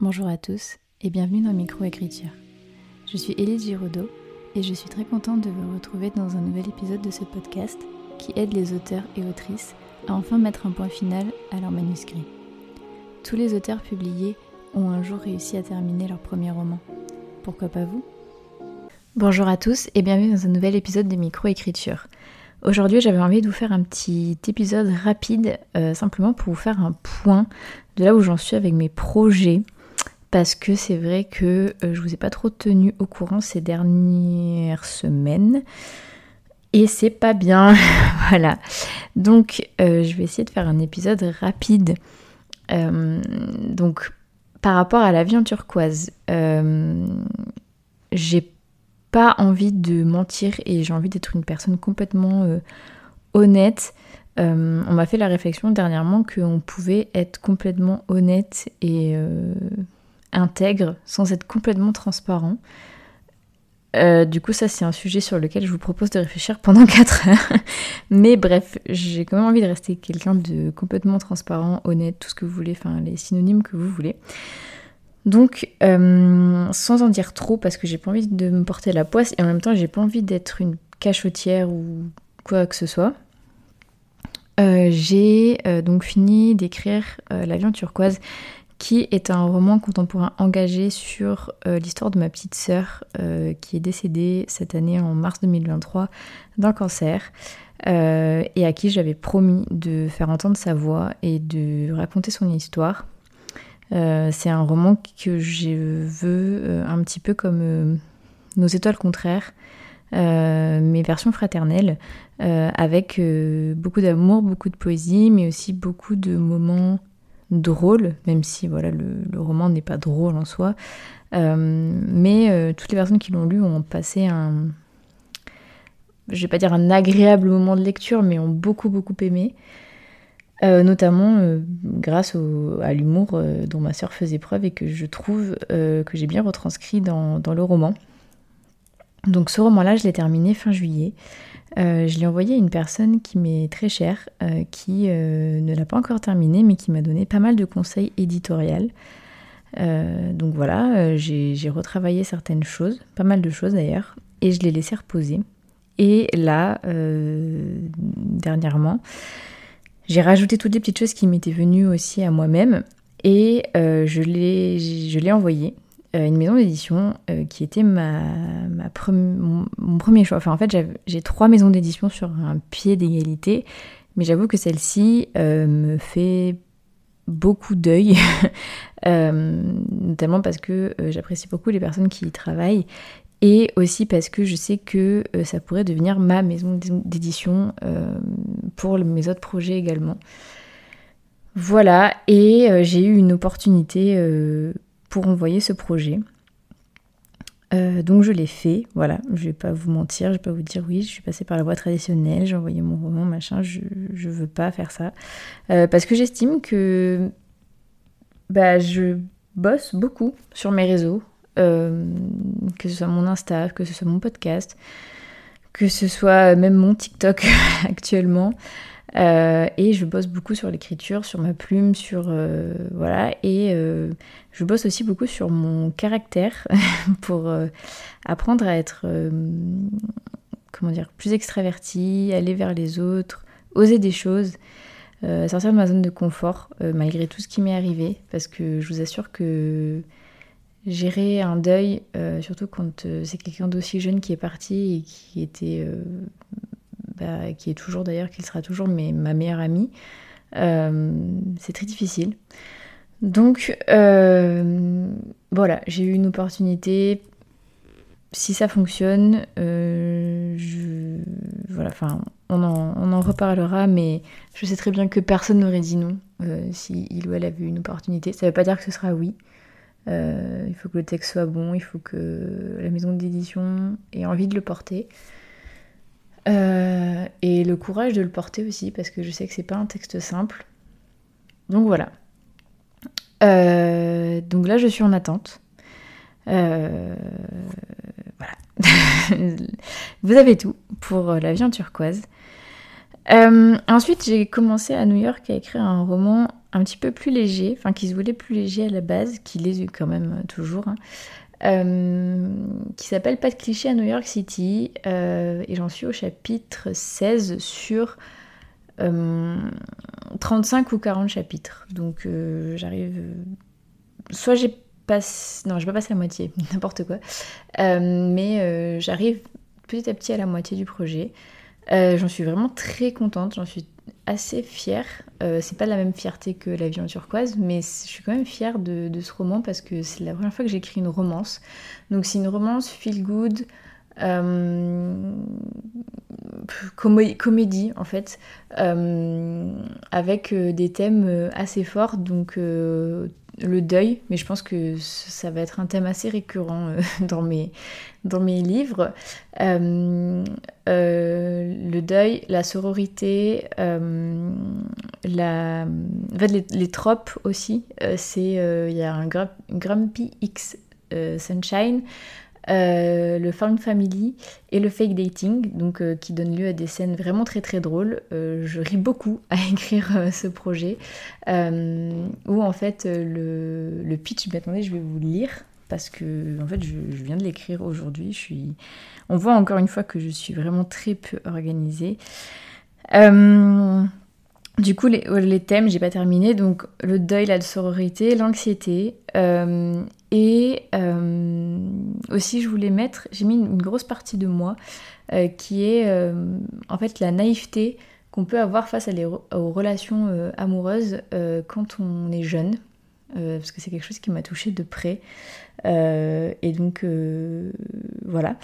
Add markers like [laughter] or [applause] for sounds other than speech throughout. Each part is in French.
Bonjour à tous et bienvenue dans Microécriture. Je suis Élise Giraudot et je suis très contente de vous retrouver dans un nouvel épisode de ce podcast qui aide les auteurs et autrices à enfin mettre un point final à leur manuscrit. Tous les auteurs publiés ont un jour réussi à terminer leur premier roman. Pourquoi pas vous? Bonjour à tous et bienvenue dans un nouvel épisode de Microécriture. Aujourd'hui, j'avais envie de vous faire un petit épisode rapide, euh, simplement pour vous faire un point de là où j'en suis avec mes projets parce que c'est vrai que euh, je vous ai pas trop tenu au courant ces dernières semaines et c'est pas bien. [laughs] voilà. Donc euh, je vais essayer de faire un épisode rapide. Euh, donc par rapport à la en turquoise, j'ai pas envie de mentir et j'ai envie d'être une personne complètement honnête. on m'a fait la réflexion dernièrement qu'on pouvait être complètement honnête et intègre sans être complètement transparent. Euh, du coup, ça, c'est un sujet sur lequel je vous propose de réfléchir pendant [laughs] 4 heures. Mais bref, j'ai quand même envie de rester quelqu'un de complètement transparent, honnête, tout ce que vous voulez, enfin, les synonymes que vous voulez. Donc, euh, sans en dire trop, parce que j'ai pas envie de me porter la poisse et en même temps, j'ai pas envie d'être une cachotière ou quoi que ce soit. Euh, j'ai donc fini d'écrire L'avion turquoise qui est un roman contemporain engagé sur euh, l'histoire de ma petite sœur euh, qui est décédée cette année en mars 2023 d'un cancer euh, et à qui j'avais promis de faire entendre sa voix et de raconter son histoire. C'est un roman que je veux un petit peu comme Nos étoiles contraires, mes versions fraternelles, avec beaucoup d'amour, beaucoup de poésie, mais aussi beaucoup de moments drôle, même si voilà le, roman n'est pas drôle en soi. Euh, mais euh, toutes les personnes qui l'ont lu ont passé un, je vais pas dire un agréable moment de lecture, mais ont beaucoup beaucoup aimé. Euh, notamment grâce à l'humour dont ma sœur faisait preuve et que je trouve que j'ai bien retranscrit dans, dans, le roman. Donc ce roman-là, je l'ai terminé fin juillet. Euh, je l'ai envoyé à une personne qui m'est très chère, euh, qui euh, ne l'a pas encore terminé, mais qui m'a donné pas mal de conseils éditoriaux. donc voilà, j'ai retravaillé certaines choses, pas mal de choses d'ailleurs, et je l'ai laissé reposer. Et là, dernièrement, j'ai rajouté toutes les petites choses qui m'étaient venues aussi à moi-même, et je l'ai envoyé. Euh, une maison d'édition euh, qui était ma, mon, premier choix. Enfin, en fait, j'ai trois maisons d'édition sur un pied d'égalité, mais j'avoue que celle-ci euh, me fait beaucoup d'œil, [laughs] notamment parce que j'apprécie beaucoup les personnes qui y travaillent et aussi parce que je sais que ça pourrait devenir ma maison d'édition pour mes autres projets également. Voilà, et j'ai eu une opportunité pour envoyer ce projet. Euh, donc je l'ai fait, voilà, je vais pas vous mentir, je vais pas vous dire oui, je suis passée par la voie traditionnelle, j'ai envoyé mon roman, machin, je, je veux pas faire ça. Euh, parce que j'estime que bah, je bosse beaucoup sur mes réseaux, euh, que ce soit mon Insta, que ce soit mon podcast, que ce soit même mon TikTok [laughs] actuellement. Euh, et je bosse beaucoup sur l'écriture, sur ma plume, sur euh, voilà, et euh, je bosse aussi beaucoup sur mon caractère [laughs] pour apprendre à être comment dire plus extraverti, aller vers les autres, oser des choses, sortir de ma zone de confort malgré tout ce qui m'est arrivé, parce que je vous assure que gérer un deuil, surtout quand c'est quelqu'un d'aussi jeune qui est parti et qui était qui est toujours d'ailleurs, qui sera toujours ma meilleure amie, euh, c'est très difficile. Donc euh, voilà, j'ai eu une opportunité. Si ça fonctionne, euh, voilà, enfin, on en, on en, reparlera, mais je sais très bien que personne n'aurait dit non si il ou elle avait eu une opportunité. Ça ne veut pas dire que ce sera oui. il faut que le texte soit bon, il faut que la maison d'édition ait envie de le porter. Euh, et le courage de le porter aussi, parce que je sais que c'est pas un texte simple. Donc voilà. Euh, donc là, je suis en attente. Euh, voilà. [laughs] Vous avez tout pour la vie turquoise. ensuite, j'ai commencé à New York à écrire un roman un petit peu plus léger, enfin qui se voulait plus léger à la base, qui l'est quand même toujours, hein. Qui s'appelle Pas de cliché à New York City, et j'en suis au chapitre 16 sur 35 ou 40 chapitres. Donc j'arrive... soit j'ai non, je vais pas passer la moitié, [laughs] n'importe quoi. Euh, mais euh, j'arrive petit à petit à la moitié du projet. Euh, j'en suis vraiment très contente, j'en suis assez fière. c'est pas la même fierté que La vie en turquoise, mais je suis quand même fière de, ce roman parce que c'est la première fois que j'écris une romance. Donc c'est une romance feel good, comédie en fait, avec des thèmes assez forts. Donc le deuil, mais je pense que ça va être un thème assez récurrent euh, [laughs] dans, mes, dans mes livres. Euh, euh, le deuil, la sororité, la... En fait, les, tropes aussi. c'est Il y a un Grumpy X Sunshine, euh, le found family et le fake dating, donc euh, qui donne lieu à des scènes vraiment très très drôles. Euh, je ris beaucoup [laughs] à écrire ce projet, où en fait le, pitch, mais attendez, je vais vous le lire parce que en fait je, viens de l'écrire aujourd'hui. Je suis, on voit encore une fois que je suis vraiment très peu organisée. Du coup, les, les thèmes, j'ai pas terminé. Donc, le deuil, la sororité, l'anxiété. Et euh, aussi, je voulais mettre, j'ai mis une, grosse partie de moi euh, qui est en fait la naïveté qu'on peut avoir face aux relations amoureuses quand on est jeune. parce que c'est quelque chose qui m'a touchée de près. et donc, voilà.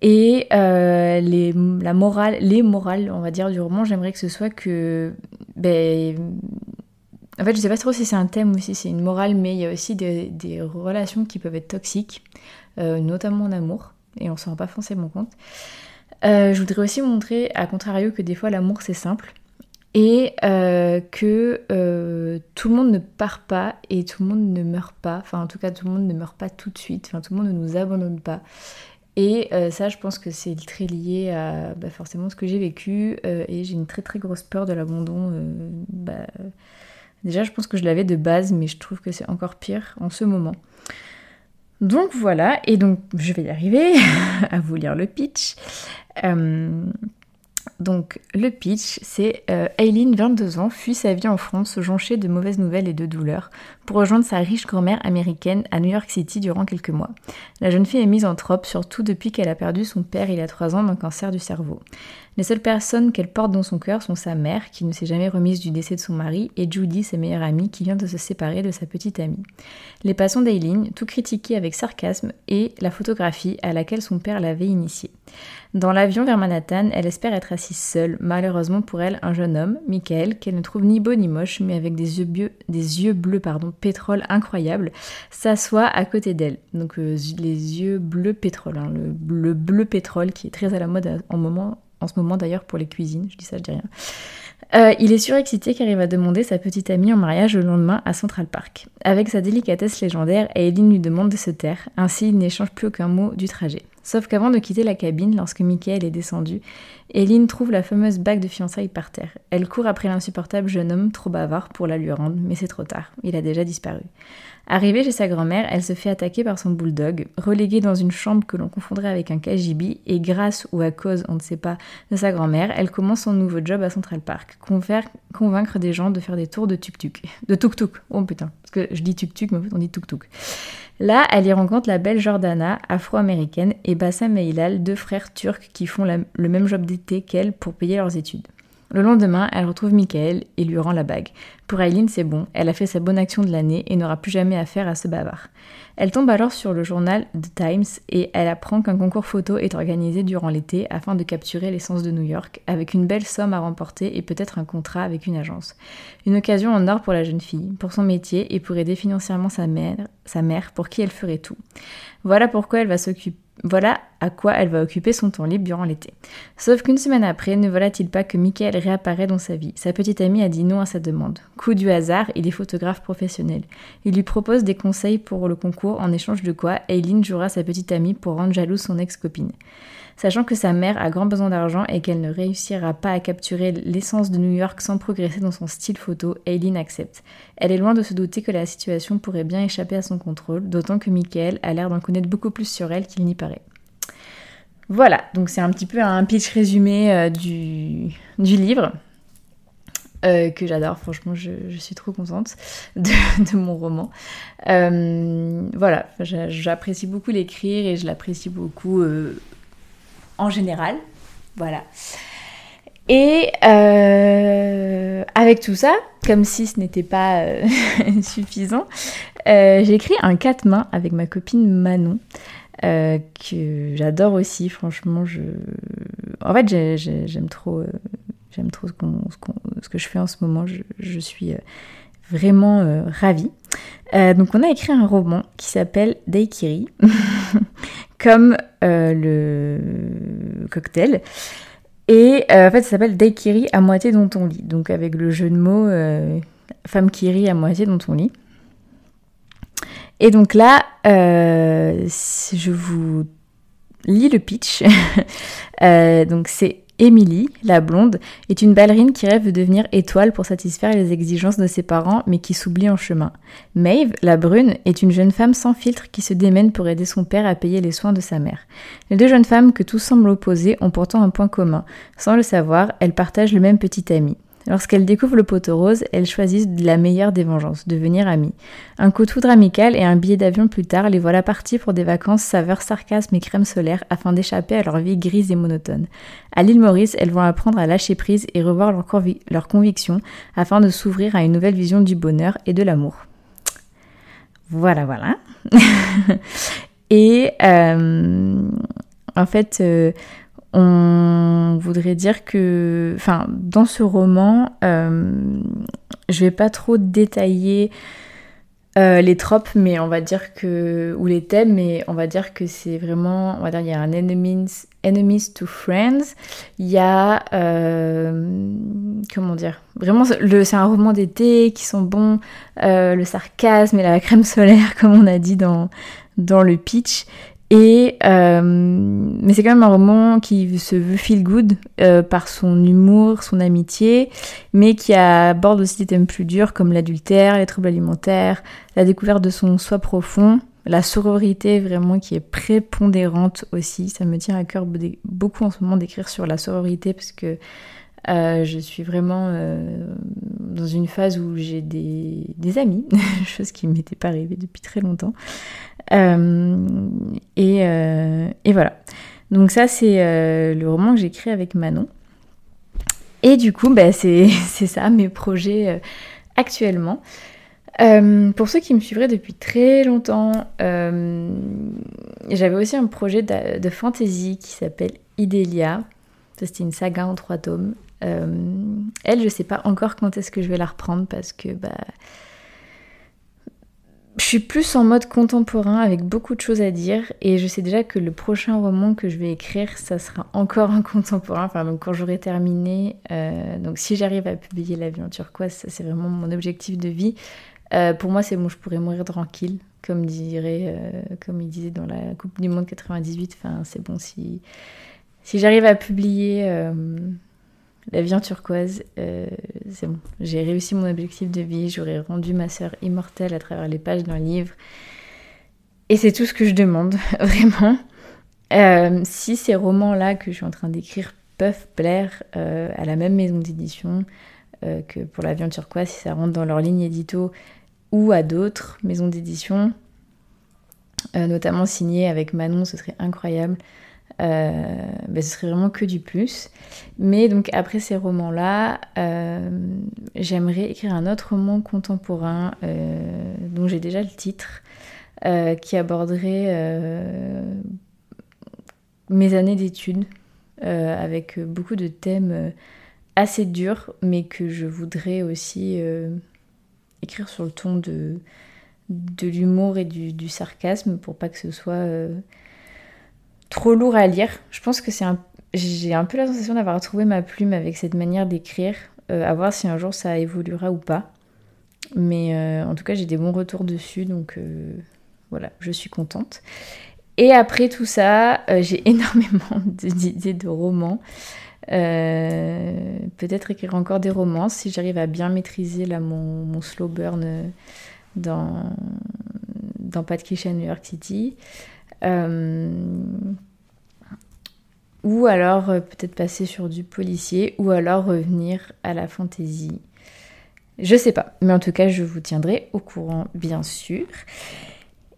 Et euh, les, la morale, les morales, on va dire, du roman, j'aimerais que ce soit que. Ben, en fait, je sais pas trop si c'est un thème ou si c'est une morale, mais il y a aussi des, relations qui peuvent être toxiques, euh, notamment en amour, et on s'en rend pas forcément compte. Euh, je voudrais aussi montrer, à contrario, que des fois l'amour c'est simple et que tout le monde ne part pas et tout le monde ne meurt pas. Enfin, en tout cas, tout le monde ne meurt pas tout de suite. Enfin, tout le monde ne nous abandonne pas. Et euh, ça, je pense que c'est très lié à bah, forcément ce que j'ai vécu. Euh, et j'ai une très très grosse peur de l'abandon. Euh, bah, déjà, je pense que je l'avais de base, mais je trouve que c'est encore pire en ce moment. Donc voilà, et donc je vais y arriver [laughs] à vous lire le pitch. Donc le pitch, c'est euh, Aileen, 22 ans, fuit sa vie en France, jonchée de mauvaises nouvelles et de douleurs, pour rejoindre sa riche grand-mère américaine à New York City durant quelques mois. La jeune fille est trope, surtout depuis qu'elle a perdu son père il y a 3 ans d'un cancer du cerveau. Les seules personnes qu'elle porte dans son cœur sont sa mère, qui ne s'est jamais remise du décès de son mari, et Judy, sa meilleure amie, qui vient de se séparer de sa petite amie. Les passants d'Aileen, tout critiqués avec sarcasme, et la photographie à laquelle son père l'avait initiée. Dans l'avion vers Manhattan, elle espère être assise seule. Malheureusement pour elle, un jeune homme, Michael, qu'elle ne trouve ni beau ni moche, mais avec des yeux, des yeux bleus pardon, pétrole incroyables, s'assoit à côté d'elle. Donc euh, les yeux bleus pétrole, hein, le, bleu pétrole qui est très à la mode en moment en ce moment d'ailleurs pour les cuisines, je dis ça, je dis rien. Euh, il est surexcité car il va demander sa petite amie en mariage le lendemain à Central Park. Avec sa délicatesse légendaire, Aileen lui demande de se taire, ainsi il n'échange plus aucun mot du trajet. Sauf qu'avant de quitter la cabine, lorsque Michael est descendu, Aileen trouve la fameuse bague de fiançailles par terre. Elle court après l'insupportable jeune homme trop bavard pour la lui rendre, mais c'est trop tard, il a déjà disparu. Arrivée chez sa grand-mère, elle se fait attaquer par son bulldog, reléguée dans une chambre que l'on confondrait avec un KGB, et grâce ou à cause, on ne sait pas, de sa grand-mère, elle commence son nouveau job à Central Park, convaincre des gens de faire des tours de tuk-tuk. De tuk-tuk, oh putain, parce que je dis tuk-tuk, mais on dit tuk-tuk. Là, elle y rencontre la belle Jordana, afro-américaine, et Bassam et deux frères turcs qui font le même job qu'elle pour payer leurs études. Le lendemain, elle retrouve Michael et lui rend la bague. Pour Aileen, c'est bon, elle a fait sa bonne action de l'année et n'aura plus jamais affaire à ce bavard. Elle tombe alors sur le journal The Times et elle apprend qu'un concours photo est organisé durant l'été afin de capturer l'essence de New York, avec une belle somme à remporter et peut-être un contrat avec une agence. Une occasion en or pour la jeune fille, pour son métier et pour aider financièrement sa mère, sa mère pour qui elle ferait tout. Voilà pourquoi elle va s'occuper voilà à quoi elle va occuper son temps libre durant l'été. Sauf qu'une semaine après, ne voilà-t-il pas que Michael réapparaît dans sa vie? Sa petite amie a dit non à sa demande. Coup du hasard, il est photographe professionnel. Il lui propose des conseils pour le concours en échange de quoi Aileen jouera sa petite amie pour rendre jalouse son ex-copine. Sachant que sa mère a grand besoin d'argent et qu'elle ne réussira pas à capturer l'essence de New York sans progresser dans son style photo, Aileen accepte. Elle est loin de se douter que la situation pourrait bien échapper à son contrôle, d'autant que Michael a l'air d'en connaître beaucoup plus sur elle qu'il n'y paraît. Voilà, donc c'est un petit peu un pitch résumé euh, du, livre. Euh, que j'adore, franchement, je, suis trop contente [laughs] de, mon roman. Euh, voilà, j'apprécie beaucoup l'écrire et je l'apprécie beaucoup en général. Voilà. Et avec tout ça, comme si ce n'était pas [laughs] suffisant, j'ai écrit un quatre mains avec ma copine Manon. que j'adore aussi, franchement, je... En fait, j'aime trop J'aime trop ce, que je fais en ce moment. Je, suis euh, vraiment euh, ravie. Euh, donc on a écrit un roman qui s'appelle Daikiri, [laughs] comme le cocktail. Et en fait ça s'appelle Daikiri à moitié dont on lit. Donc avec le jeu de mots femme kiri à moitié dont on lit. Et donc là, je vous lis le pitch. [laughs] donc c'est Emily, la blonde, est une ballerine qui rêve de devenir étoile pour satisfaire les exigences de ses parents mais qui s'oublie en chemin. Maeve, la brune, est une jeune femme sans filtre qui se démène pour aider son père à payer les soins de sa mère. Les deux jeunes femmes que tout semble opposer ont pourtant un point commun. Sans le savoir, elles partagent le même petit ami. Lorsqu'elle découvre le poteau rose, elles choisissent la meilleure des vengeances, devenir amies. Un coup de foudre amical et un billet d'avion plus tard, les voilà partis pour des vacances saveur sarcasme et crème solaire afin d'échapper à leur vie grise et monotone. À l'île Maurice, elles vont apprendre à lâcher prise et revoir leurs convictions afin de s'ouvrir à une nouvelle vision du bonheur et de l'amour. Voilà, voilà. [laughs] et euh, en fait, euh, on voudrait dire que, enfin, dans ce roman, euh, je vais pas trop détailler euh, les tropes, mais on va dire que, ou les thèmes, mais on va dire que c'est vraiment, on va dire, il y a un enemies, enemies to friends, il y a, euh, comment dire, vraiment, c'est un roman d'été qui sont bons, le sarcasme et la crème solaire, [laughs] comme on a dit dans le pitch, et euh, mais c'est quand même un roman qui se veut feel good euh, par son humour, son amitié, mais qui aborde aussi des thèmes plus durs comme l'adultère, les troubles alimentaires, la découverte de son soi profond, la sororité vraiment qui est prépondérante aussi. Ça me tient à cœur beaucoup en ce moment d'écrire sur la sororité parce que euh, je suis vraiment euh, dans une phase où j'ai des, des, amis, [laughs] chose qui ne m'était pas arrivée depuis très longtemps. Euh, et, et, voilà. Donc ça, c'est le roman que j'écris avec Manon. Et du coup, bah, c'est [laughs] ça, mes projets actuellement. pour ceux qui me suivraient depuis très longtemps, j'avais aussi un projet de, fantasy qui s'appelle Idélia. C'était une saga en trois tomes. Euh, elle, je sais pas encore quand est-ce que je vais la reprendre parce que bah, je suis plus en mode contemporain avec beaucoup de choses à dire et je sais déjà que le prochain roman que je vais écrire, ça sera encore un contemporain. Enfin, donc quand j'aurai terminé, euh, donc si j'arrive à publier L'avion turquoise, ça c'est vraiment mon objectif de vie. Euh, pour moi, c'est bon, je pourrais mourir tranquille, comme dirait, comme il disait dans la Coupe du Monde 98. Enfin, c'est bon si si j'arrive à publier la en turquoise, euh, c'est bon. J'ai réussi mon objectif de vie, j'aurais rendu ma sœur immortelle à travers les pages d'un livre. Et c'est tout ce que je demande, [laughs] vraiment. Euh, si ces romans-là que je suis en train d'écrire peuvent plaire euh, à la même maison d'édition que pour La en turquoise, si ça rentre dans leur ligne édito ou à d'autres maisons d'édition, notamment signées avec Manon, ce serait incroyable. Euh, ben, ce serait vraiment que du plus. Mais donc après ces romans-là, euh, j'aimerais écrire un autre roman contemporain euh, dont j'ai déjà le titre, qui aborderait mes années d'études avec beaucoup de thèmes assez durs, mais que je voudrais aussi écrire sur le ton de, de l'humour et du, du, sarcasme pour pas que ce soit trop lourd à lire. Je pense que c'est un... J'ai un peu la sensation d'avoir retrouvé ma plume avec cette manière d'écrire, euh, à voir si un jour ça évoluera ou pas. Mais euh, en tout cas, j'ai des bons retours dessus, donc euh, voilà, je suis contente. Et après tout ça, [laughs] j'ai énormément d'idées de romans. Peut-être écrire encore des romans si j'arrive à bien maîtriser mon, slow burn dans, dans Pat à New York City. Ou alors peut-être passer sur du policier, ou alors revenir à la fantaisie. Je sais pas, mais en tout cas, je vous tiendrai au courant, bien sûr.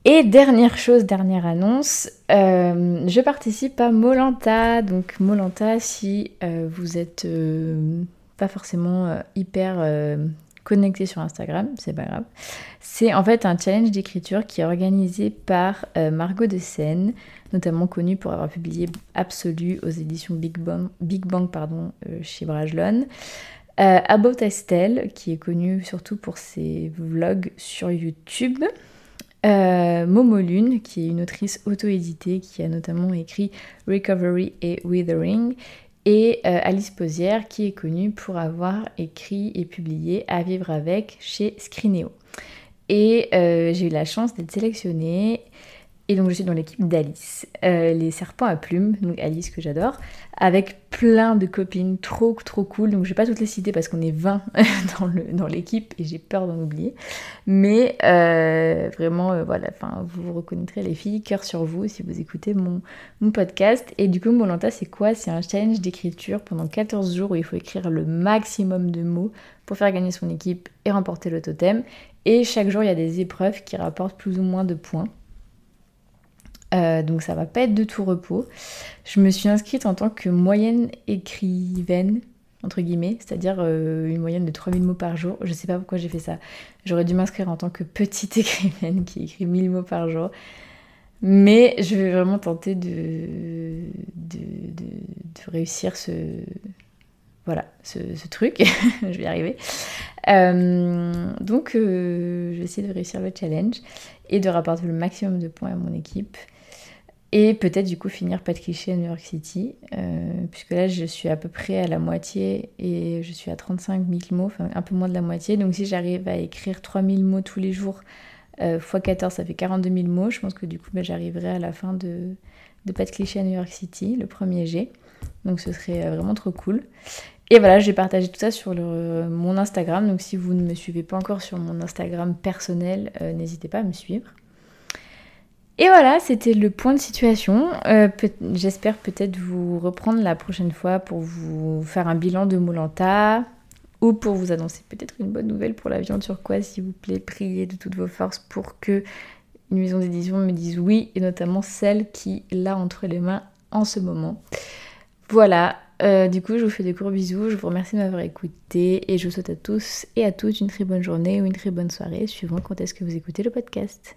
Et dernière chose, dernière annonce, euh, je participe à Molanta. Donc Molanta, si euh, vous êtes euh, pas forcément hyper connecté sur Instagram, c'est pas grave. C'est en fait un challenge d'écriture qui est organisé par Margot de Seine, notamment connue pour avoir publié Absolu aux éditions Big Bang, pardon, chez Brajlon. Euh, About Estelle, qui est connue surtout pour ses vlogs sur YouTube. Euh, Momo Lune, qui est une autrice auto-éditée, qui a notamment écrit Recovery et Withering. Et euh, Alice Posière, qui est connue pour avoir écrit et publié À vivre avec chez Scrineo. Et j'ai eu la chance d'être sélectionnée et donc je suis dans l'équipe d'Alice, euh, les serpents à plumes, donc Alice que j'adore, avec plein de copines trop trop cool. Donc je vais pas toutes les citer parce qu'on est 20 [laughs] dans l'équipe et j'ai peur d'en oublier. Mais euh, vraiment euh, voilà, enfin vous reconnaîtrez les filles, cœur sur vous si vous écoutez mon, mon podcast. Et du coup Molanta c'est quoi? C'est un challenge d'écriture pendant 14 jours où il faut écrire le maximum de mots pour faire gagner son équipe et remporter le totem. Et chaque jour il y a des épreuves qui rapportent plus ou moins de points. Euh, donc ça va pas être de tout repos. Je me suis inscrite en tant que moyenne écrivaine, entre guillemets, c'est-à-dire euh, une moyenne de 3000 mots par jour. Je sais pas pourquoi j'ai fait ça. J'aurais dû m'inscrire en tant que petite [laughs] écrivaine qui écrit 1000 mots par jour. Mais je vais vraiment tenter de, réussir ce, voilà, ce, truc. [laughs] je vais y arriver. Euh, donc, je vais essayer de réussir le challenge et de rapporter le maximum de points à mon équipe. Et peut-être du coup finir pas de cliché à New York City, euh, puisque là je suis à peu près à la moitié et je suis à 35 000 mots, enfin un peu moins de la moitié. Donc si j'arrive à écrire 3000 mots tous les jours, euh, x 14 ça fait 42 000 mots, je pense que du coup ben, j'arriverai à la fin de, de pas de cliché à New York City, le premier G. Donc ce serait euh, vraiment trop cool. Et voilà, j'ai partagé tout ça sur mon Instagram. Donc si vous ne me suivez pas encore sur mon Instagram personnel, n'hésitez pas à me suivre. Et voilà, c'était le point de situation. Euh, j'espère peut-être vous reprendre la prochaine fois pour vous faire un bilan de Molanta ou pour vous annoncer peut-être une bonne nouvelle pour la viande sur quoi, s'il vous plaît, priez de toutes vos forces pour que une maison d'édition me dise oui, et notamment celle qui l'a entre les mains en ce moment. Voilà, euh, du coup, je vous fais des gros bisous, je vous remercie de m'avoir écouté et je vous souhaite à tous et à toutes une très bonne journée ou une très bonne soirée, suivant quand est-ce que vous écoutez le podcast.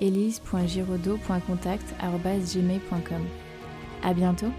elise.giraudot.contact.gmail.com. À bientôt